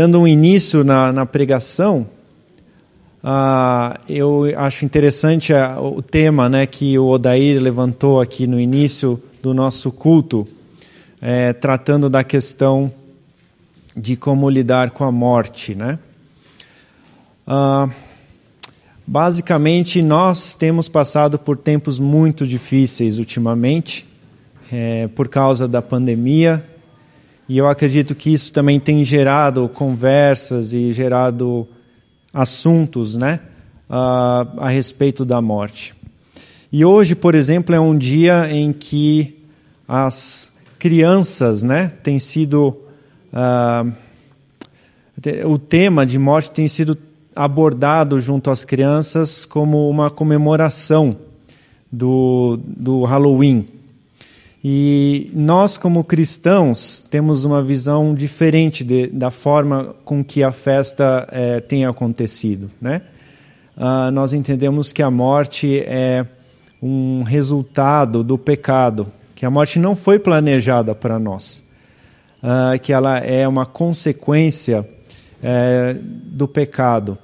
dando um início na, na pregação, uh, eu acho interessante o tema né, que o Odair levantou aqui no início do nosso culto, é, tratando da questão de como lidar com a morte. Né? Uh, basicamente, nós temos passado por tempos muito difíceis ultimamente, é, por causa da pandemia, e eu acredito que isso também tem gerado conversas e gerado assuntos né, a, a respeito da morte. E hoje, por exemplo, é um dia em que as crianças né, têm sido. Uh, o tema de morte tem sido abordado junto às crianças como uma comemoração do, do Halloween. E nós, como cristãos, temos uma visão diferente de, da forma com que a festa é, tem acontecido. Né? Uh, nós entendemos que a morte é um resultado do pecado, que a morte não foi planejada para nós, uh, que ela é uma consequência é, do pecado.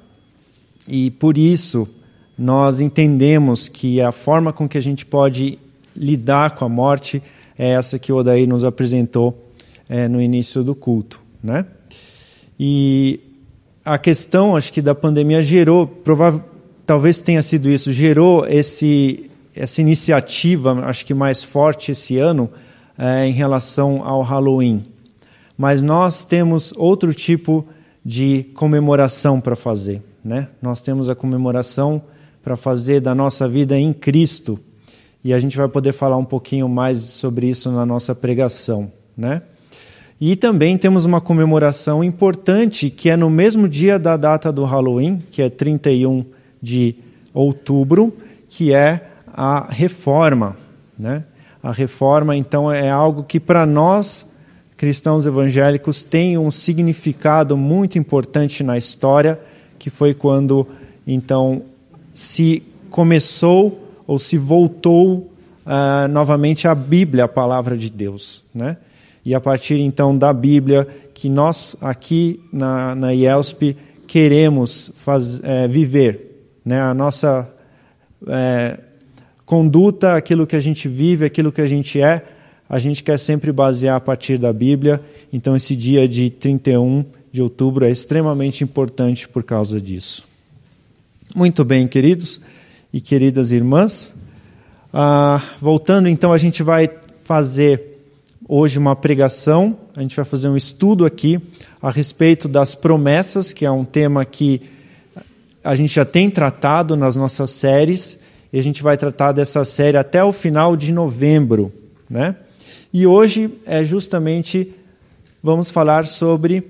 E por isso nós entendemos que a forma com que a gente pode lidar com a morte é essa que o Odaí nos apresentou é, no início do culto. Né? E a questão, acho que da pandemia gerou, provável, talvez tenha sido isso, gerou esse, essa iniciativa, acho que mais forte esse ano, é, em relação ao Halloween. Mas nós temos outro tipo de comemoração para fazer. Né? Nós temos a comemoração para fazer da nossa vida em Cristo e a gente vai poder falar um pouquinho mais sobre isso na nossa pregação, né? E também temos uma comemoração importante que é no mesmo dia da data do Halloween, que é 31 de outubro, que é a reforma, né? A reforma, então, é algo que para nós cristãos evangélicos tem um significado muito importante na história, que foi quando então se começou ou se voltou uh, novamente à Bíblia, a palavra de Deus. Né? E a partir então da Bíblia, que nós aqui na, na IELSP queremos faz, é, viver. Né? A nossa é, conduta, aquilo que a gente vive, aquilo que a gente é, a gente quer sempre basear a partir da Bíblia. Então, esse dia de 31 de outubro é extremamente importante por causa disso. Muito bem, queridos e queridas irmãs. Ah, voltando, então, a gente vai fazer hoje uma pregação, a gente vai fazer um estudo aqui a respeito das promessas, que é um tema que a gente já tem tratado nas nossas séries, e a gente vai tratar dessa série até o final de novembro. Né? E hoje é justamente, vamos falar sobre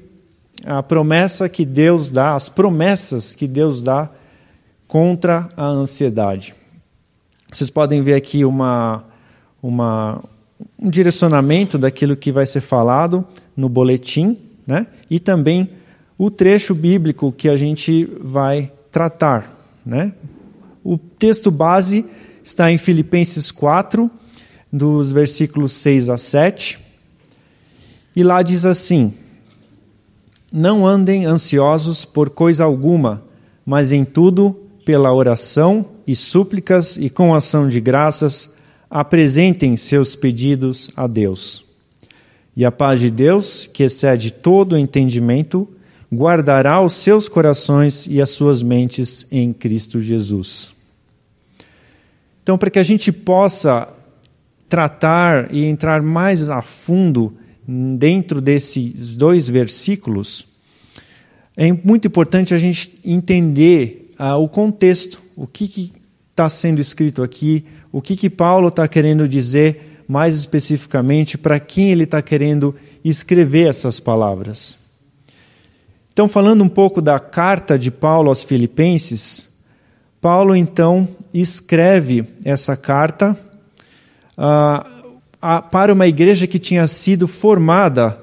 a promessa que Deus dá, as promessas que Deus dá contra a ansiedade. Vocês podem ver aqui uma, uma, um direcionamento daquilo que vai ser falado no boletim, né? e também o trecho bíblico que a gente vai tratar. Né? O texto base está em Filipenses 4, dos versículos 6 a 7, e lá diz assim: Não andem ansiosos por coisa alguma, mas em tudo pela oração e súplicas e com ação de graças, apresentem seus pedidos a Deus. E a paz de Deus, que excede todo o entendimento, guardará os seus corações e as suas mentes em Cristo Jesus. Então, para que a gente possa tratar e entrar mais a fundo dentro desses dois versículos, é muito importante a gente entender o contexto, o que está sendo escrito aqui, o que, que Paulo está querendo dizer mais especificamente, para quem ele está querendo escrever essas palavras. Então, falando um pouco da carta de Paulo aos Filipenses, Paulo então escreve essa carta ah, a, para uma igreja que tinha sido formada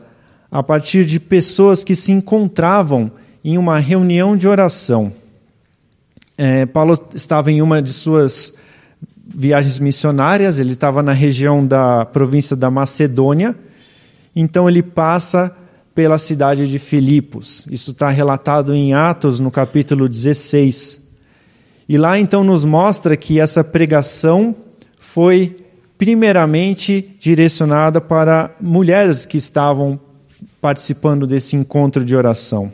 a partir de pessoas que se encontravam em uma reunião de oração. É, Paulo estava em uma de suas viagens missionárias, ele estava na região da província da Macedônia, então ele passa pela cidade de Filipos. Isso está relatado em Atos, no capítulo 16. E lá então nos mostra que essa pregação foi primeiramente direcionada para mulheres que estavam participando desse encontro de oração.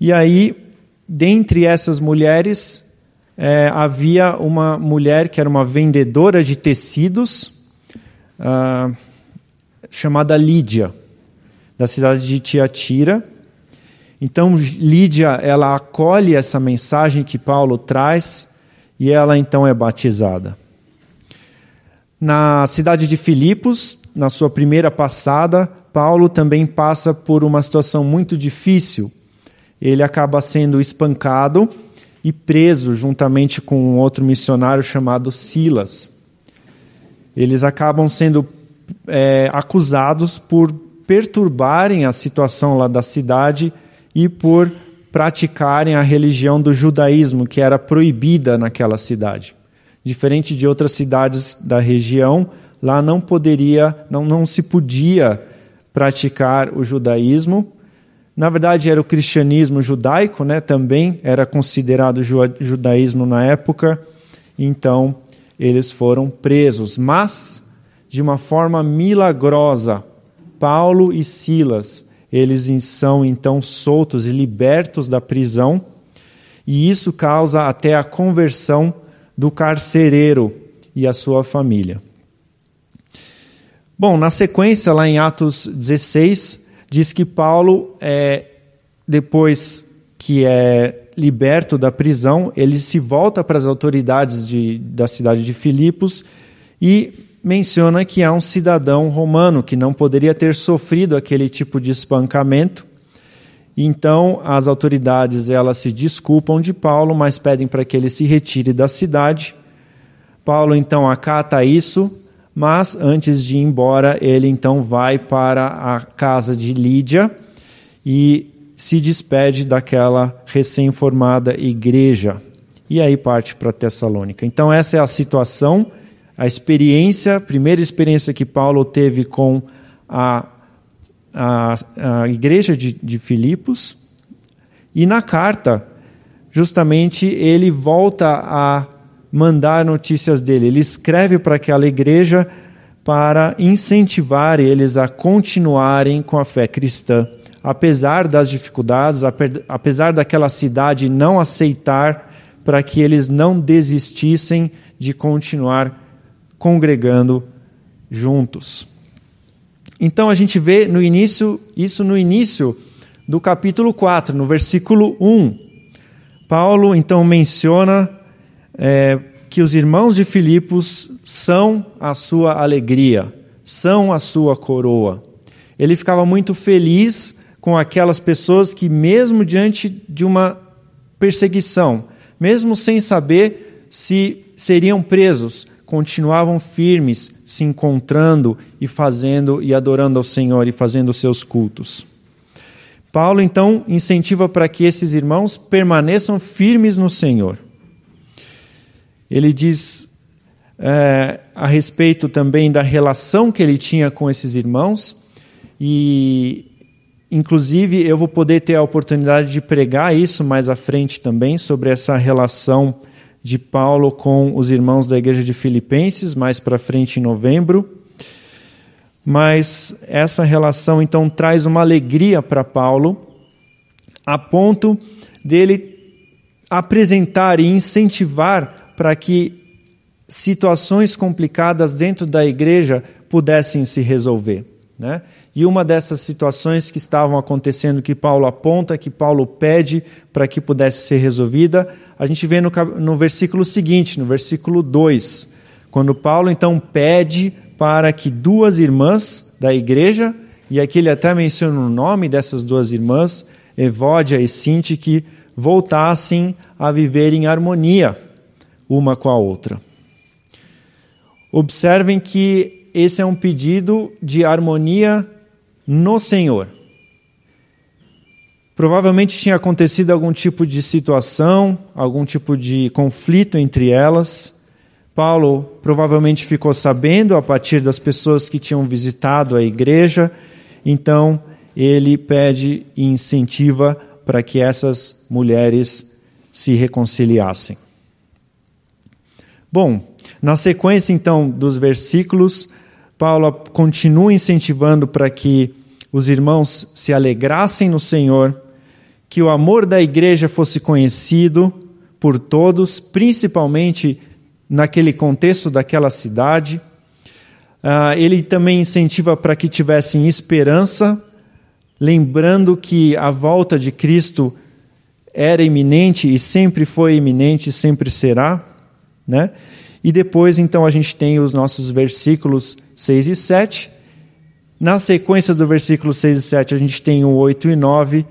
E aí, dentre essas mulheres, é, havia uma mulher que era uma vendedora de tecidos, ah, chamada Lídia, da cidade de Tiatira. Então, Lídia, ela acolhe essa mensagem que Paulo traz e ela então é batizada. Na cidade de Filipos, na sua primeira passada, Paulo também passa por uma situação muito difícil. Ele acaba sendo espancado e preso juntamente com um outro missionário chamado Silas. Eles acabam sendo é, acusados por perturbarem a situação lá da cidade e por praticarem a religião do judaísmo, que era proibida naquela cidade. Diferente de outras cidades da região, lá não poderia, não, não se podia praticar o judaísmo. Na verdade, era o cristianismo judaico, né? também era considerado judaísmo na época. Então, eles foram presos. Mas, de uma forma milagrosa, Paulo e Silas, eles são então soltos e libertos da prisão. E isso causa até a conversão do carcereiro e a sua família. Bom, na sequência, lá em Atos 16, diz que Paulo, é, depois que é liberto da prisão, ele se volta para as autoridades de, da cidade de Filipos e menciona que há um cidadão romano que não poderia ter sofrido aquele tipo de espancamento. Então, as autoridades elas se desculpam de Paulo, mas pedem para que ele se retire da cidade. Paulo então acata isso mas antes de ir embora, ele então vai para a casa de Lídia e se despede daquela recém-formada igreja. E aí parte para Tessalônica. Então, essa é a situação, a experiência, a primeira experiência que Paulo teve com a, a, a igreja de, de Filipos. E na carta, justamente, ele volta a mandar notícias dele. Ele escreve para aquela igreja para incentivar eles a continuarem com a fé cristã, apesar das dificuldades, apesar daquela cidade não aceitar, para que eles não desistissem de continuar congregando juntos. Então a gente vê no início, isso no início do capítulo 4, no versículo 1. Paulo então menciona é, que os irmãos de Filipos são a sua alegria, são a sua coroa. Ele ficava muito feliz com aquelas pessoas que, mesmo diante de uma perseguição, mesmo sem saber se seriam presos, continuavam firmes, se encontrando e fazendo e adorando ao Senhor e fazendo seus cultos. Paulo então incentiva para que esses irmãos permaneçam firmes no Senhor. Ele diz é, a respeito também da relação que ele tinha com esses irmãos, e inclusive eu vou poder ter a oportunidade de pregar isso mais à frente também, sobre essa relação de Paulo com os irmãos da igreja de Filipenses, mais para frente em novembro. Mas essa relação então traz uma alegria para Paulo, a ponto dele apresentar e incentivar para que situações complicadas dentro da igreja pudessem se resolver. Né? E uma dessas situações que estavam acontecendo, que Paulo aponta, que Paulo pede para que pudesse ser resolvida, a gente vê no, no versículo seguinte, no versículo 2, quando Paulo então pede para que duas irmãs da igreja, e aqui ele até menciona o nome dessas duas irmãs, Evódia e Sinti, que voltassem a viver em harmonia uma com a outra. Observem que esse é um pedido de harmonia no Senhor. Provavelmente tinha acontecido algum tipo de situação, algum tipo de conflito entre elas. Paulo provavelmente ficou sabendo a partir das pessoas que tinham visitado a igreja então ele pede e incentiva para que essas mulheres se reconciliassem. Bom, na sequência então dos versículos, Paulo continua incentivando para que os irmãos se alegrassem no Senhor, que o amor da igreja fosse conhecido por todos, principalmente naquele contexto daquela cidade. Uh, ele também incentiva para que tivessem esperança, lembrando que a volta de Cristo era iminente e sempre foi iminente e sempre será, né? E depois, então, a gente tem os nossos versículos 6 e 7. Na sequência do versículo 6 e 7, a gente tem o 8 e 9.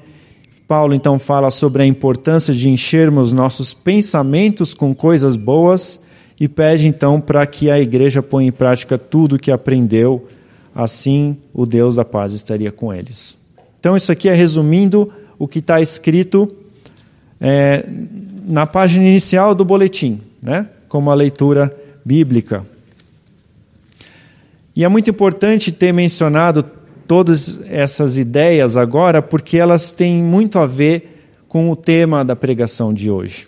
Paulo, então, fala sobre a importância de enchermos nossos pensamentos com coisas boas e pede, então, para que a igreja ponha em prática tudo o que aprendeu. Assim, o Deus da paz estaria com eles. Então, isso aqui é resumindo o que está escrito é, na página inicial do boletim, né? Como a leitura bíblica. E é muito importante ter mencionado todas essas ideias agora, porque elas têm muito a ver com o tema da pregação de hoje.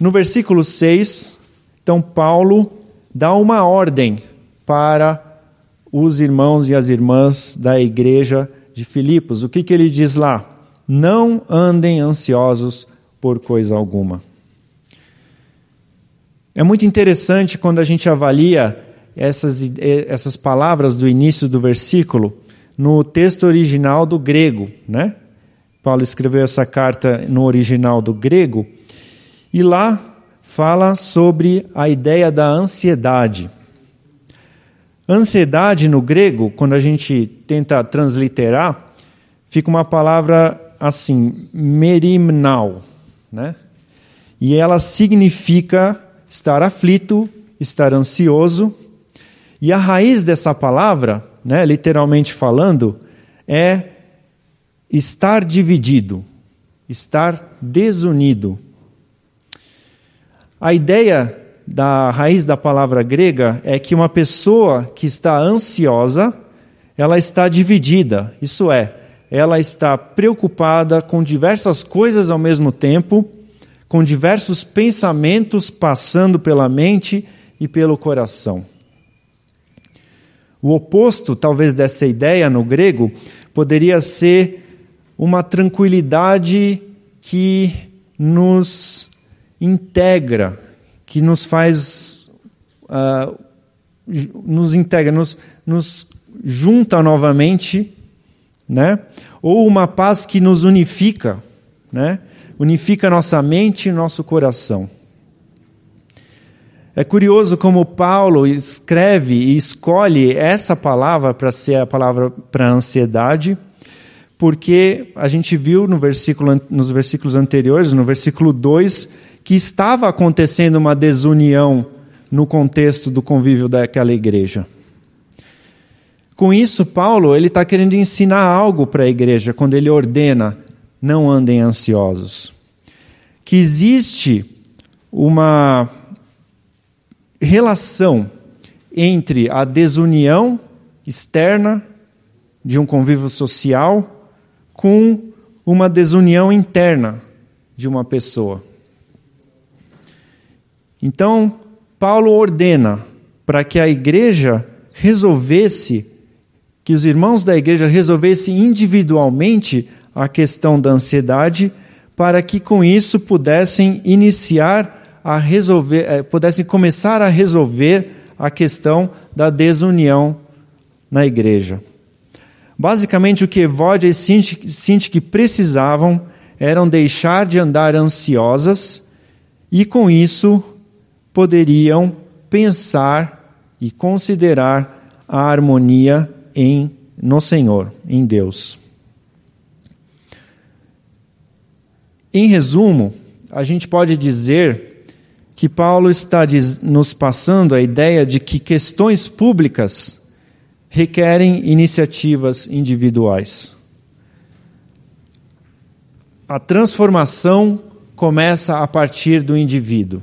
No versículo 6, então Paulo dá uma ordem para os irmãos e as irmãs da igreja de Filipos. O que, que ele diz lá? Não andem ansiosos por coisa alguma. É muito interessante quando a gente avalia essas, essas palavras do início do versículo no texto original do grego, né? Paulo escreveu essa carta no original do grego e lá fala sobre a ideia da ansiedade. Ansiedade no grego, quando a gente tenta transliterar, fica uma palavra assim, merimnal, né? E ela significa estar aflito, estar ansioso. E a raiz dessa palavra, né, literalmente falando, é estar dividido, estar desunido. A ideia da raiz da palavra grega é que uma pessoa que está ansiosa, ela está dividida, isso é, ela está preocupada com diversas coisas ao mesmo tempo com diversos pensamentos passando pela mente e pelo coração. O oposto, talvez, dessa ideia no grego, poderia ser uma tranquilidade que nos integra, que nos faz. Uh, nos integra, nos, nos junta novamente, né? ou uma paz que nos unifica, né? Unifica nossa mente e nosso coração. É curioso como Paulo escreve e escolhe essa palavra para ser a palavra para ansiedade, porque a gente viu no versículo, nos versículos anteriores, no versículo 2, que estava acontecendo uma desunião no contexto do convívio daquela igreja. Com isso, Paulo ele está querendo ensinar algo para a igreja quando ele ordena não andem ansiosos. Que existe uma relação entre a desunião externa de um convívio social com uma desunião interna de uma pessoa. Então, Paulo ordena para que a igreja resolvesse, que os irmãos da igreja resolvessem individualmente a questão da ansiedade, para que com isso pudessem iniciar a resolver, eh, pudessem começar a resolver a questão da desunião na igreja. Basicamente, o que Evod e Sinti precisavam eram deixar de andar ansiosas e, com isso, poderiam pensar e considerar a harmonia em no Senhor, em Deus. Em resumo, a gente pode dizer que Paulo está nos passando a ideia de que questões públicas requerem iniciativas individuais. A transformação começa a partir do indivíduo.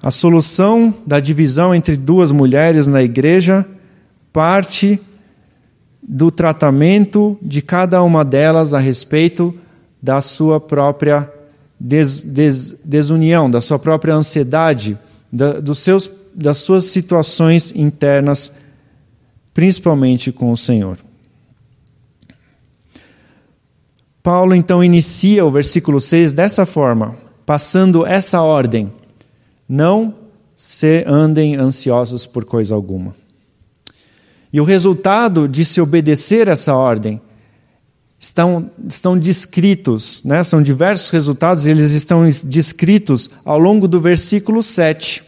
A solução da divisão entre duas mulheres na igreja parte do tratamento de cada uma delas a respeito da sua própria des, des, desunião, da sua própria ansiedade, da, dos seus, das suas situações internas, principalmente com o Senhor. Paulo então inicia o versículo 6 dessa forma, passando essa ordem: Não se andem ansiosos por coisa alguma. E o resultado de se obedecer essa ordem estão, estão descritos, né? são diversos resultados, eles estão descritos ao longo do versículo 7.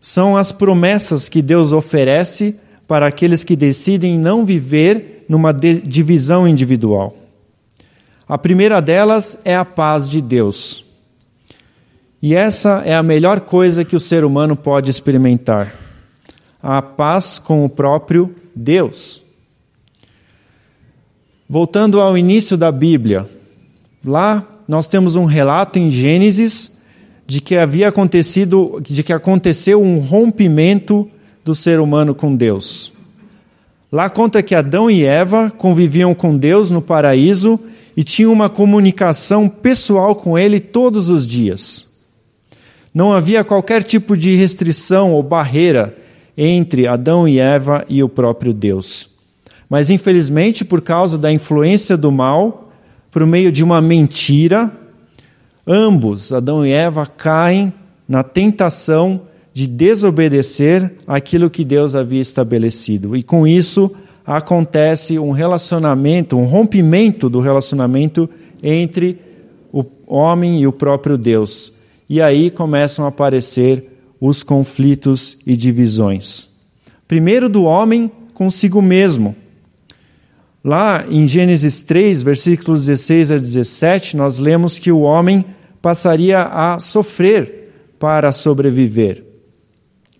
São as promessas que Deus oferece para aqueles que decidem não viver numa divisão individual. A primeira delas é a paz de Deus. E essa é a melhor coisa que o ser humano pode experimentar: a paz com o próprio Deus. Voltando ao início da Bíblia, lá nós temos um relato em Gênesis de que havia acontecido, de que aconteceu um rompimento do ser humano com Deus. Lá conta que Adão e Eva conviviam com Deus no paraíso e tinham uma comunicação pessoal com ele todos os dias. Não havia qualquer tipo de restrição ou barreira entre Adão e Eva e o próprio Deus. Mas, infelizmente, por causa da influência do mal, por meio de uma mentira, ambos, Adão e Eva, caem na tentação de desobedecer aquilo que Deus havia estabelecido. E com isso acontece um relacionamento, um rompimento do relacionamento entre o homem e o próprio Deus. E aí começam a aparecer os conflitos e divisões. Primeiro do homem consigo mesmo. Lá em Gênesis 3, versículos 16 a 17, nós lemos que o homem passaria a sofrer para sobreviver.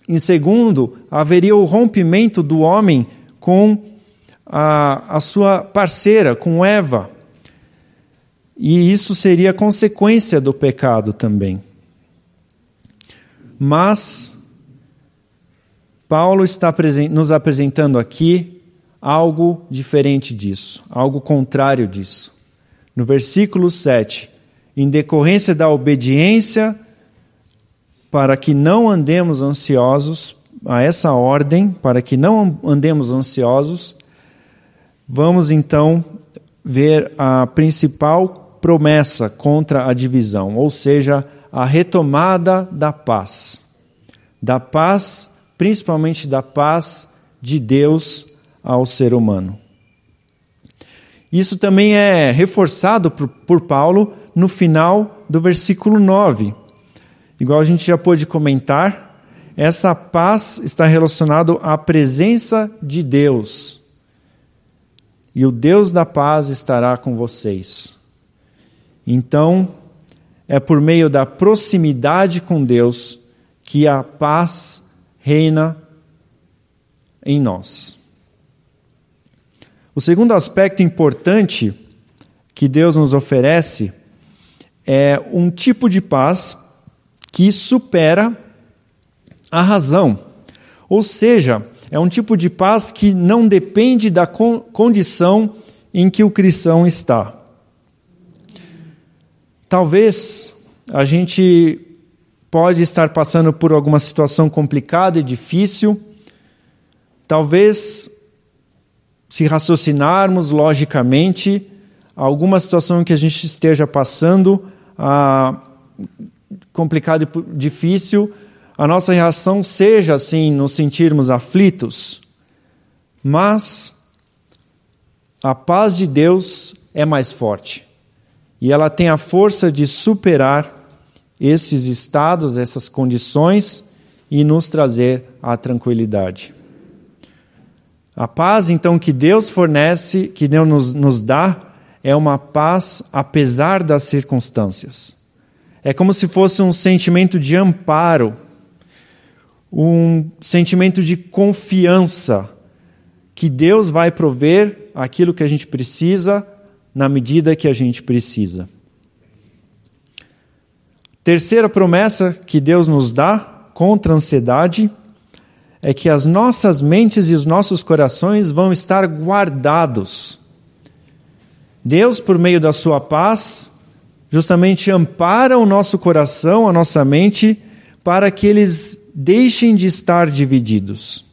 Em segundo, haveria o rompimento do homem com a, a sua parceira, com Eva. E isso seria consequência do pecado também. Mas Paulo está nos apresentando aqui algo diferente disso, algo contrário disso. No versículo 7, em decorrência da obediência, para que não andemos ansiosos, a essa ordem, para que não andemos ansiosos, vamos então ver a principal promessa contra a divisão, ou seja, a retomada da paz. Da paz, principalmente da paz de Deus ao ser humano. Isso também é reforçado por, por Paulo no final do versículo 9. Igual a gente já pôde comentar, essa paz está relacionada à presença de Deus. E o Deus da paz estará com vocês. Então, é por meio da proximidade com Deus que a paz reina em nós. O segundo aspecto importante que Deus nos oferece é um tipo de paz que supera a razão. Ou seja, é um tipo de paz que não depende da condição em que o cristão está. Talvez a gente pode estar passando por alguma situação complicada e difícil. Talvez, se raciocinarmos logicamente, alguma situação que a gente esteja passando, ah, complicada e difícil, a nossa reação seja assim, nos sentirmos aflitos. Mas a paz de Deus é mais forte e ela tem a força de superar esses estados, essas condições e nos trazer a tranquilidade. A paz, então, que Deus fornece, que Deus nos, nos dá, é uma paz apesar das circunstâncias. É como se fosse um sentimento de amparo, um sentimento de confiança que Deus vai prover aquilo que a gente precisa na medida que a gente precisa. Terceira promessa que Deus nos dá contra a ansiedade é que as nossas mentes e os nossos corações vão estar guardados. Deus, por meio da sua paz, justamente ampara o nosso coração, a nossa mente, para que eles deixem de estar divididos.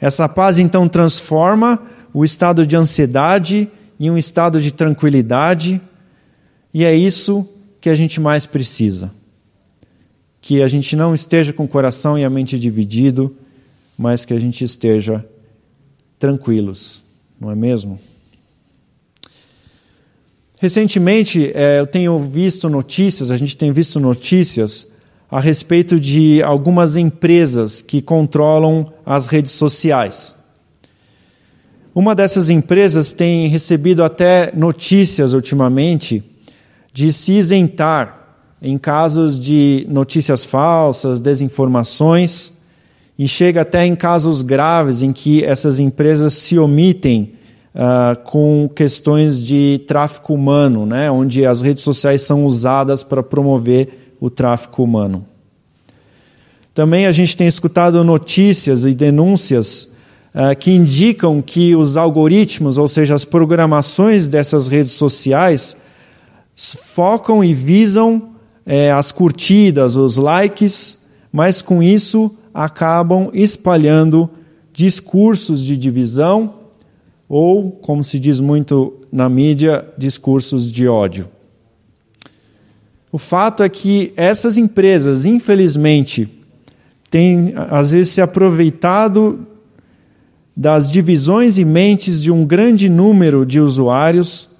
Essa paz então transforma o estado de ansiedade em um estado de tranquilidade, e é isso que a gente mais precisa. Que a gente não esteja com o coração e a mente dividido, mas que a gente esteja tranquilos, não é mesmo? Recentemente, é, eu tenho visto notícias, a gente tem visto notícias a respeito de algumas empresas que controlam as redes sociais. Uma dessas empresas tem recebido até notícias ultimamente de se isentar em casos de notícias falsas, desinformações, e chega até em casos graves em que essas empresas se omitem uh, com questões de tráfico humano, né, onde as redes sociais são usadas para promover o tráfico humano. Também a gente tem escutado notícias e denúncias uh, que indicam que os algoritmos, ou seja, as programações dessas redes sociais, focam e visam eh, as curtidas, os likes, mas com isso acabam espalhando discursos de divisão ou, como se diz muito na mídia, discursos de ódio. O fato é que essas empresas, infelizmente, têm às vezes se aproveitado das divisões e mentes de um grande número de usuários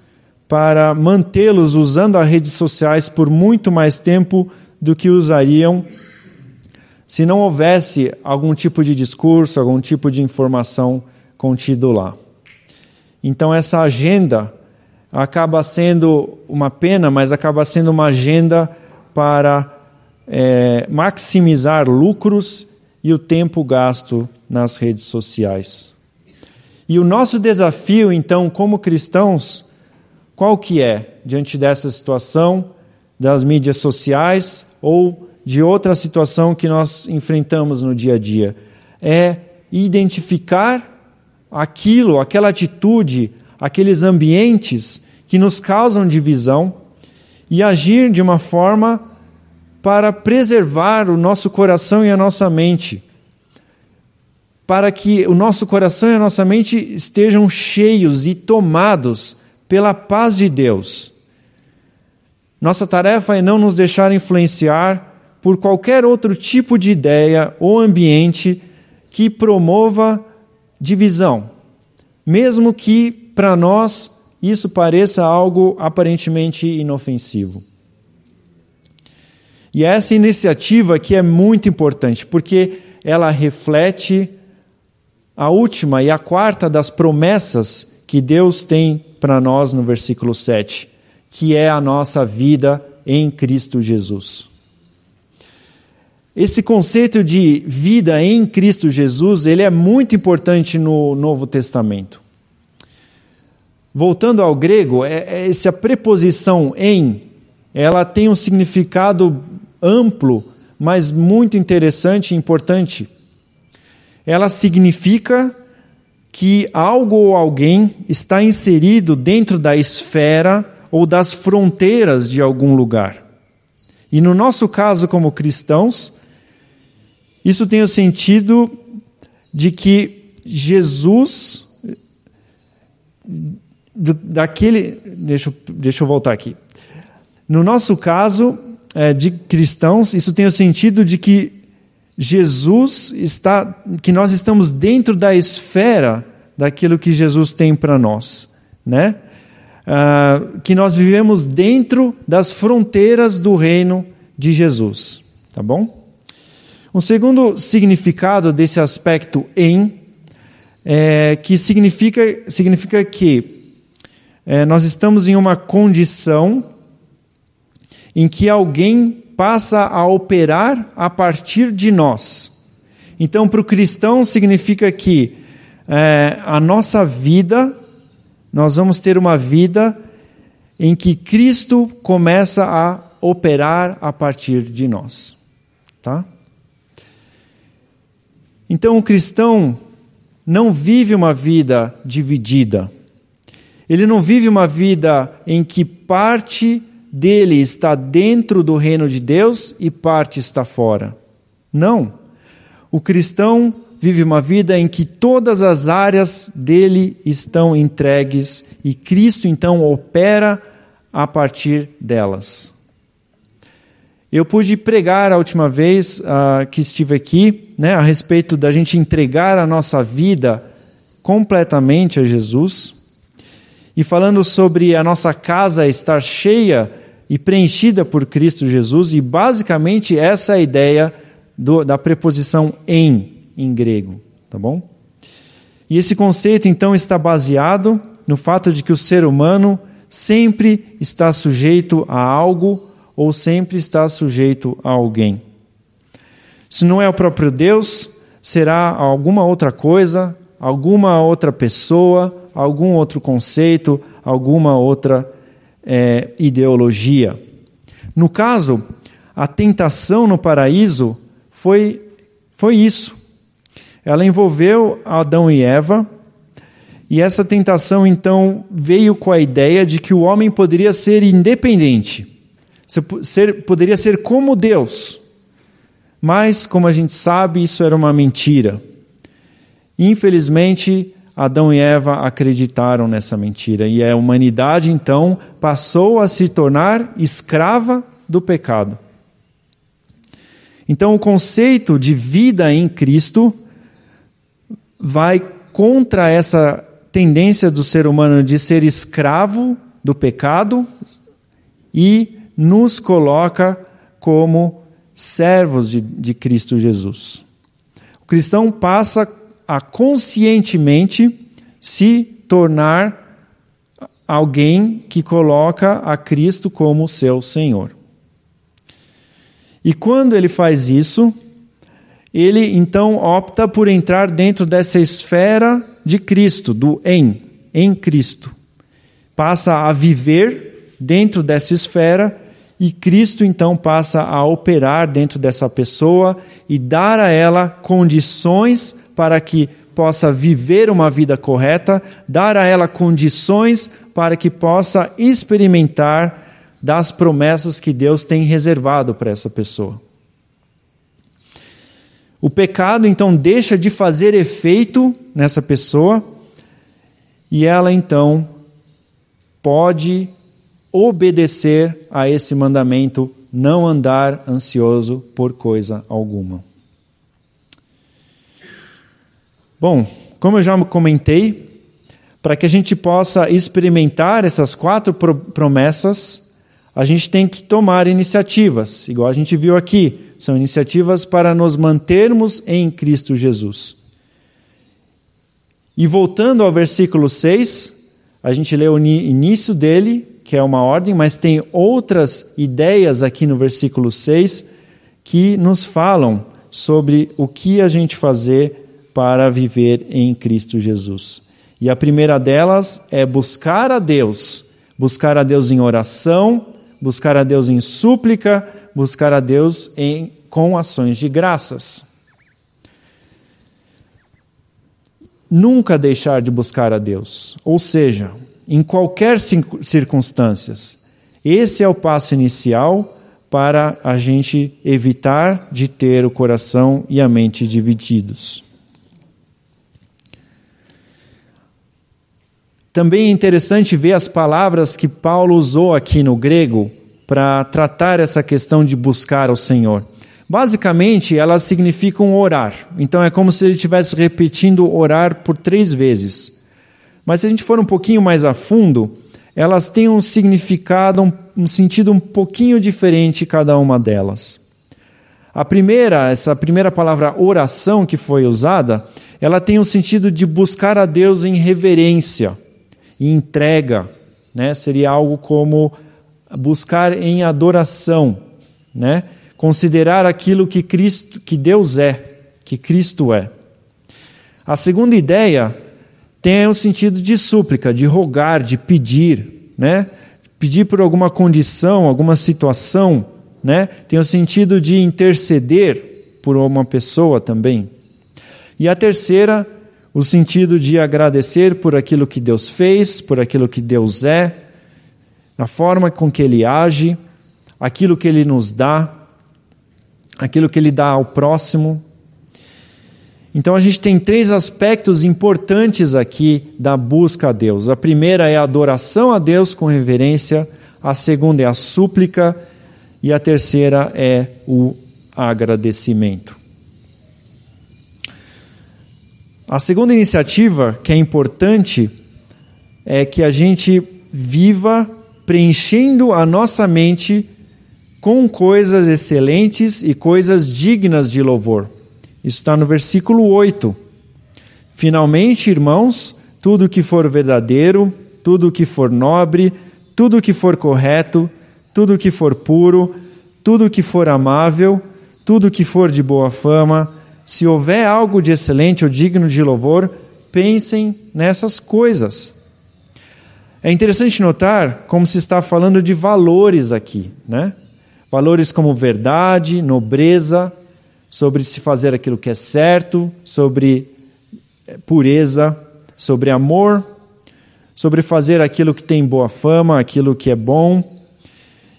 para mantê-los usando as redes sociais por muito mais tempo do que usariam se não houvesse algum tipo de discurso, algum tipo de informação contido lá. Então, essa agenda acaba sendo uma pena, mas acaba sendo uma agenda para é, maximizar lucros e o tempo gasto nas redes sociais. E o nosso desafio, então, como cristãos, qual que é diante dessa situação das mídias sociais ou de outra situação que nós enfrentamos no dia a dia? É identificar aquilo, aquela atitude, aqueles ambientes que nos causam divisão e agir de uma forma para preservar o nosso coração e a nossa mente, para que o nosso coração e a nossa mente estejam cheios e tomados pela paz de Deus. Nossa tarefa é não nos deixar influenciar por qualquer outro tipo de ideia ou ambiente que promova divisão, mesmo que para nós isso pareça algo aparentemente inofensivo. E essa iniciativa aqui é muito importante, porque ela reflete a última e a quarta das promessas que Deus tem para nós no versículo 7, que é a nossa vida em Cristo Jesus. Esse conceito de vida em Cristo Jesus, ele é muito importante no Novo Testamento. Voltando ao grego, é, é essa preposição em, ela tem um significado amplo, mas muito interessante e importante. Ela significa que algo ou alguém está inserido dentro da esfera ou das fronteiras de algum lugar. E no nosso caso, como cristãos, isso tem o sentido de que Jesus, daquele. Deixa, deixa eu voltar aqui. No nosso caso, é, de cristãos, isso tem o sentido de que Jesus está, que nós estamos dentro da esfera daquilo que Jesus tem para nós, né? Ah, que nós vivemos dentro das fronteiras do reino de Jesus, tá bom? Um segundo significado desse aspecto em é que significa, significa que é, nós estamos em uma condição em que alguém passa a operar a partir de nós. Então, para o cristão, significa que é, a nossa vida, nós vamos ter uma vida em que Cristo começa a operar a partir de nós. Tá? Então, o cristão não vive uma vida dividida. Ele não vive uma vida em que parte dele está dentro do reino de Deus e parte está fora. Não. O cristão vive uma vida em que todas as áreas dele estão entregues e Cristo então opera a partir delas. Eu pude pregar a última vez uh, que estive aqui né, a respeito da gente entregar a nossa vida completamente a Jesus e falando sobre a nossa casa estar cheia e preenchida por Cristo Jesus, e basicamente essa é a ideia do, da preposição em em grego, tá bom? E esse conceito então está baseado no fato de que o ser humano sempre está sujeito a algo ou sempre está sujeito a alguém. Se não é o próprio Deus, será alguma outra coisa, alguma outra pessoa, algum outro conceito, alguma outra é, ideologia. No caso, a tentação no paraíso foi, foi isso. Ela envolveu Adão e Eva, e essa tentação então veio com a ideia de que o homem poderia ser independente, ser, poderia ser como Deus. Mas, como a gente sabe, isso era uma mentira. Infelizmente, Adão e Eva acreditaram nessa mentira e a humanidade então passou a se tornar escrava do pecado. Então, o conceito de vida em Cristo vai contra essa tendência do ser humano de ser escravo do pecado e nos coloca como servos de, de Cristo Jesus. O cristão passa a conscientemente se tornar alguém que coloca a Cristo como seu Senhor. E quando ele faz isso, ele então opta por entrar dentro dessa esfera de Cristo, do em, em Cristo. Passa a viver dentro dessa esfera e Cristo então passa a operar dentro dessa pessoa e dar a ela condições para que possa viver uma vida correta, dar a ela condições para que possa experimentar das promessas que Deus tem reservado para essa pessoa. O pecado então deixa de fazer efeito nessa pessoa e ela então pode obedecer a esse mandamento, não andar ansioso por coisa alguma. Bom, como eu já comentei, para que a gente possa experimentar essas quatro promessas, a gente tem que tomar iniciativas, igual a gente viu aqui. São iniciativas para nos mantermos em Cristo Jesus. E voltando ao versículo 6, a gente lê o início dele, que é uma ordem, mas tem outras ideias aqui no versículo 6 que nos falam sobre o que a gente fazer para viver em Cristo Jesus. E a primeira delas é buscar a Deus, buscar a Deus em oração, buscar a Deus em súplica, buscar a Deus em, com ações de graças. Nunca deixar de buscar a Deus, ou seja, em qualquer circunstâncias. Esse é o passo inicial para a gente evitar de ter o coração e a mente divididos. Também é interessante ver as palavras que Paulo usou aqui no grego para tratar essa questão de buscar o Senhor. Basicamente, elas significam orar. Então é como se ele estivesse repetindo orar por três vezes. Mas se a gente for um pouquinho mais a fundo, elas têm um significado, um, um sentido um pouquinho diferente cada uma delas. A primeira, essa primeira palavra oração que foi usada, ela tem o sentido de buscar a Deus em reverência e entrega, né? Seria algo como buscar em adoração, né? Considerar aquilo que Cristo, que Deus é, que Cristo é. A segunda ideia tem o sentido de súplica, de rogar, de pedir, né? Pedir por alguma condição, alguma situação, né? Tem o sentido de interceder por uma pessoa também. E a terceira, o sentido de agradecer por aquilo que Deus fez, por aquilo que Deus é, a forma com que Ele age, aquilo que Ele nos dá, aquilo que Ele dá ao próximo. Então a gente tem três aspectos importantes aqui da busca a Deus. A primeira é a adoração a Deus com reverência, a segunda é a súplica e a terceira é o agradecimento. A segunda iniciativa, que é importante, é que a gente viva preenchendo a nossa mente com coisas excelentes e coisas dignas de louvor. Isso está no versículo 8. Finalmente, irmãos, tudo que for verdadeiro, tudo que for nobre, tudo que for correto, tudo que for puro, tudo que for amável, tudo que for de boa fama, se houver algo de excelente ou digno de louvor, pensem nessas coisas. É interessante notar como se está falando de valores aqui, né? Valores como verdade, nobreza, sobre se fazer aquilo que é certo, sobre eh, pureza, sobre amor, sobre fazer aquilo que tem boa fama, aquilo que é bom.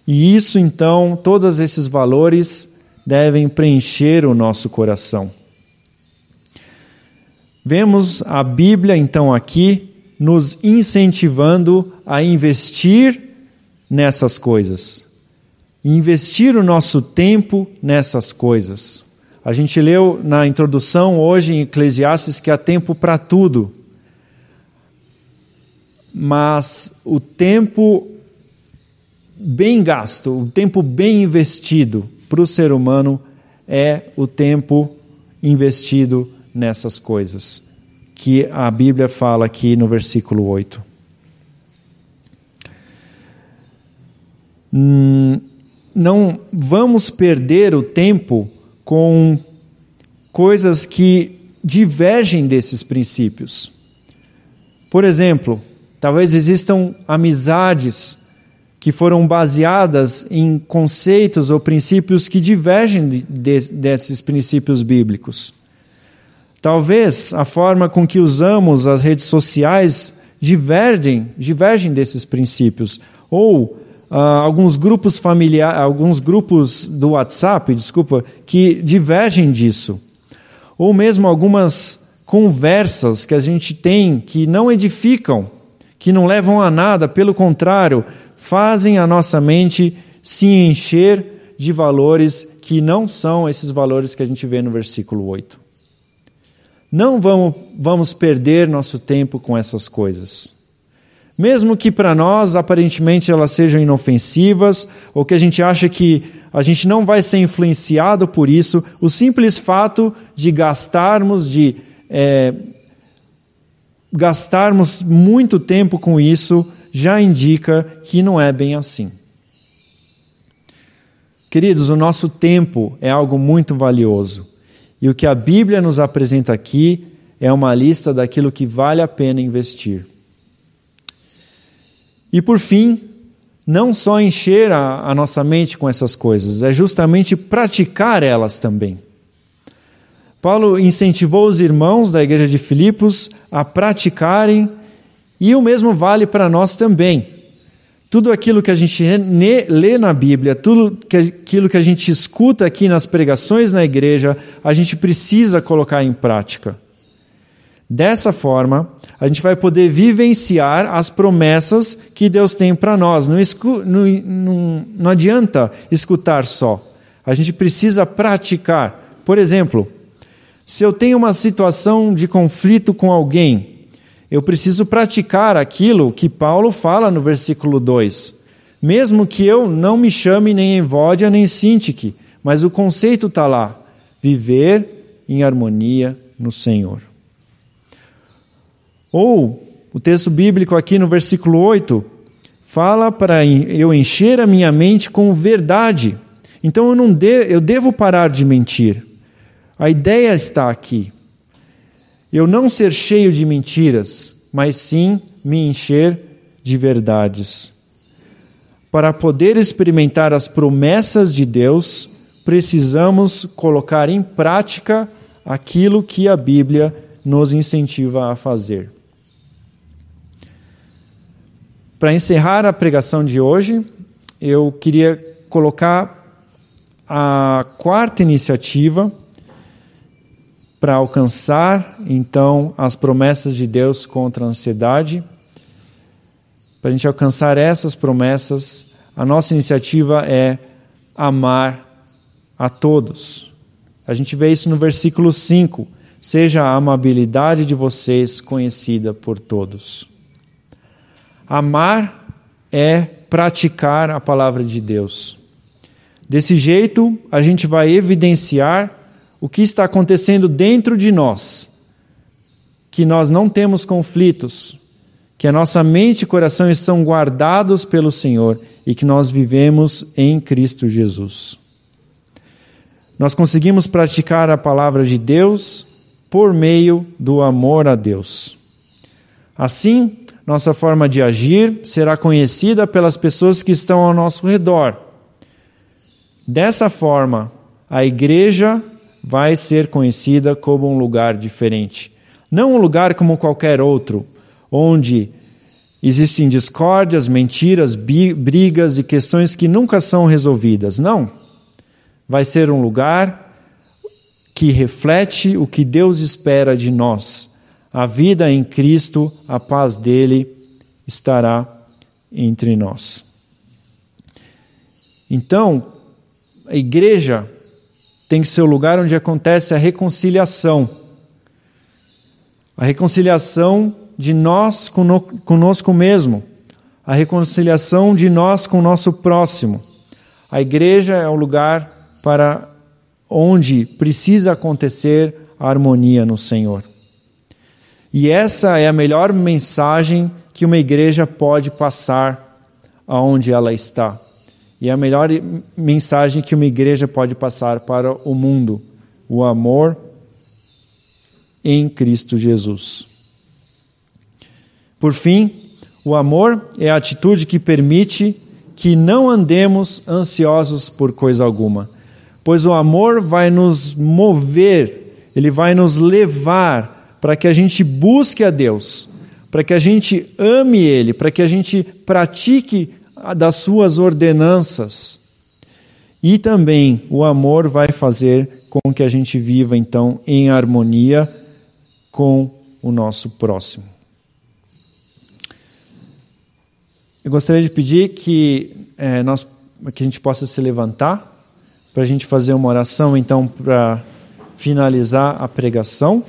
E isso então, todos esses valores devem preencher o nosso coração. Vemos a Bíblia então aqui nos incentivando a investir nessas coisas. Investir o nosso tempo nessas coisas. A gente leu na introdução hoje em Eclesiastes que há tempo para tudo. Mas o tempo bem gasto, o tempo bem investido para o ser humano é o tempo investido nessas coisas, que a Bíblia fala aqui no versículo 8. Hum, não vamos perder o tempo com coisas que divergem desses princípios. Por exemplo, talvez existam amizades que foram baseadas em conceitos ou princípios que divergem de, de, desses princípios bíblicos. Talvez a forma com que usamos as redes sociais divergem, divergem desses princípios. Ou uh, alguns grupos familiares, alguns grupos do WhatsApp, desculpa, que divergem disso. Ou mesmo algumas conversas que a gente tem que não edificam, que não levam a nada, pelo contrário, fazem a nossa mente se encher de valores que não são esses valores que a gente vê no versículo 8. Não vamos, vamos perder nosso tempo com essas coisas. Mesmo que para nós aparentemente elas sejam inofensivas, ou que a gente acha que a gente não vai ser influenciado por isso, o simples fato de gastarmos, de é, gastarmos muito tempo com isso, já indica que não é bem assim. Queridos, o nosso tempo é algo muito valioso. E o que a Bíblia nos apresenta aqui é uma lista daquilo que vale a pena investir. E por fim, não só encher a, a, nossa mente com essas coisas, é justamente praticar elas também. Paulo incentivou os irmãos da igreja de Filipos a praticarem e o mesmo vale para nós também. Tudo aquilo que a gente lê na Bíblia, tudo aquilo que a gente escuta aqui nas pregações na igreja, a gente precisa colocar em prática. Dessa forma, a gente vai poder vivenciar as promessas que Deus tem para nós. Não, não, não, não adianta escutar só. A gente precisa praticar. Por exemplo, se eu tenho uma situação de conflito com alguém, eu preciso praticar aquilo que Paulo fala no versículo 2. Mesmo que eu não me chame nem Evódia nem Sintique, mas o conceito está lá: viver em harmonia no Senhor. Ou o texto bíblico aqui no versículo 8 fala para eu encher a minha mente com verdade. Então eu não de, eu devo parar de mentir. A ideia está aqui. Eu não ser cheio de mentiras, mas sim me encher de verdades. Para poder experimentar as promessas de Deus, precisamos colocar em prática aquilo que a Bíblia nos incentiva a fazer. Para encerrar a pregação de hoje, eu queria colocar a quarta iniciativa para alcançar então as promessas de Deus contra a ansiedade. Para a gente alcançar essas promessas, a nossa iniciativa é amar a todos. A gente vê isso no versículo 5. Seja a amabilidade de vocês conhecida por todos. Amar é praticar a palavra de Deus. Desse jeito, a gente vai evidenciar o que está acontecendo dentro de nós, que nós não temos conflitos, que a nossa mente e coração estão guardados pelo Senhor e que nós vivemos em Cristo Jesus. Nós conseguimos praticar a palavra de Deus por meio do amor a Deus. Assim, nossa forma de agir será conhecida pelas pessoas que estão ao nosso redor. Dessa forma, a igreja vai ser conhecida como um lugar diferente. Não um lugar como qualquer outro, onde existem discórdias, mentiras, brigas e questões que nunca são resolvidas. Não. Vai ser um lugar que reflete o que Deus espera de nós. A vida em Cristo, a paz dele estará entre nós. Então, a igreja tem que ser o lugar onde acontece a reconciliação. A reconciliação de nós conosco mesmo, a reconciliação de nós com o nosso próximo. A igreja é o lugar para onde precisa acontecer a harmonia no Senhor. E essa é a melhor mensagem que uma igreja pode passar aonde ela está. E é a melhor mensagem que uma igreja pode passar para o mundo: o amor em Cristo Jesus. Por fim, o amor é a atitude que permite que não andemos ansiosos por coisa alguma, pois o amor vai nos mover, ele vai nos levar para que a gente busque a Deus, para que a gente ame Ele, para que a gente pratique das suas ordenanças. E também o amor vai fazer com que a gente viva então em harmonia com o nosso próximo. Eu gostaria de pedir que, é, nós, que a gente possa se levantar para a gente fazer uma oração então para finalizar a pregação.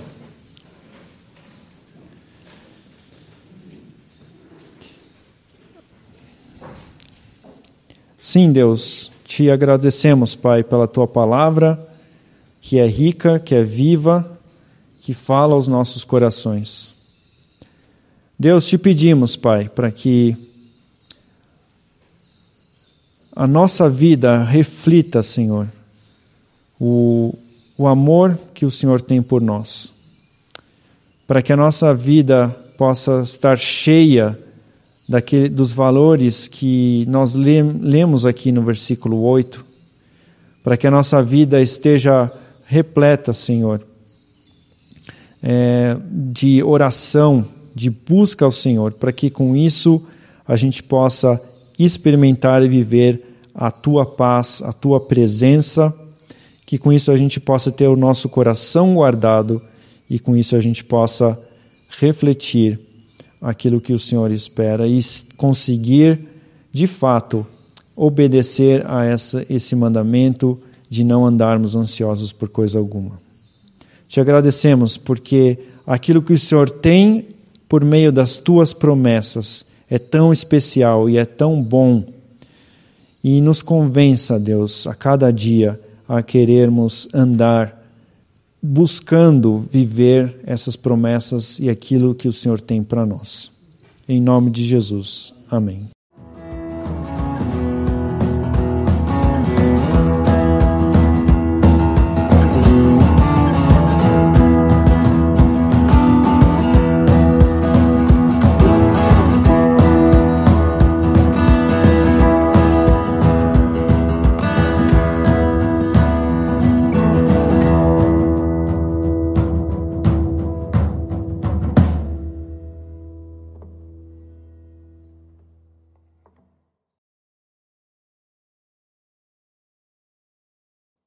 Sim, Deus, te agradecemos, Pai, pela tua palavra, que é rica, que é viva, que fala aos nossos corações. Deus, te pedimos, Pai, para que a nossa vida reflita, Senhor, o, o amor que o Senhor tem por nós. Para que a nossa vida possa estar cheia daquele, dos valores que nós lemos aqui no versículo 8, para que a nossa vida esteja repleta, Senhor, é, de oração, de busca ao Senhor, para que com isso a gente possa experimentar e viver a tua paz, a tua presença, que com isso a gente possa ter o nosso coração guardado e com isso a gente possa refletir aquilo que o Senhor espera e conseguir, de fato, obedecer a essa, esse mandamento de não andarmos ansiosos por coisa alguma. Te agradecemos porque aquilo que o Senhor tem por meio das tuas promessas é tão especial e é tão bom. E nos convença, Deus, a cada dia a querermos andar buscando viver essas promessas e aquilo que o Senhor tem para nós. Em nome de Jesus. Amém.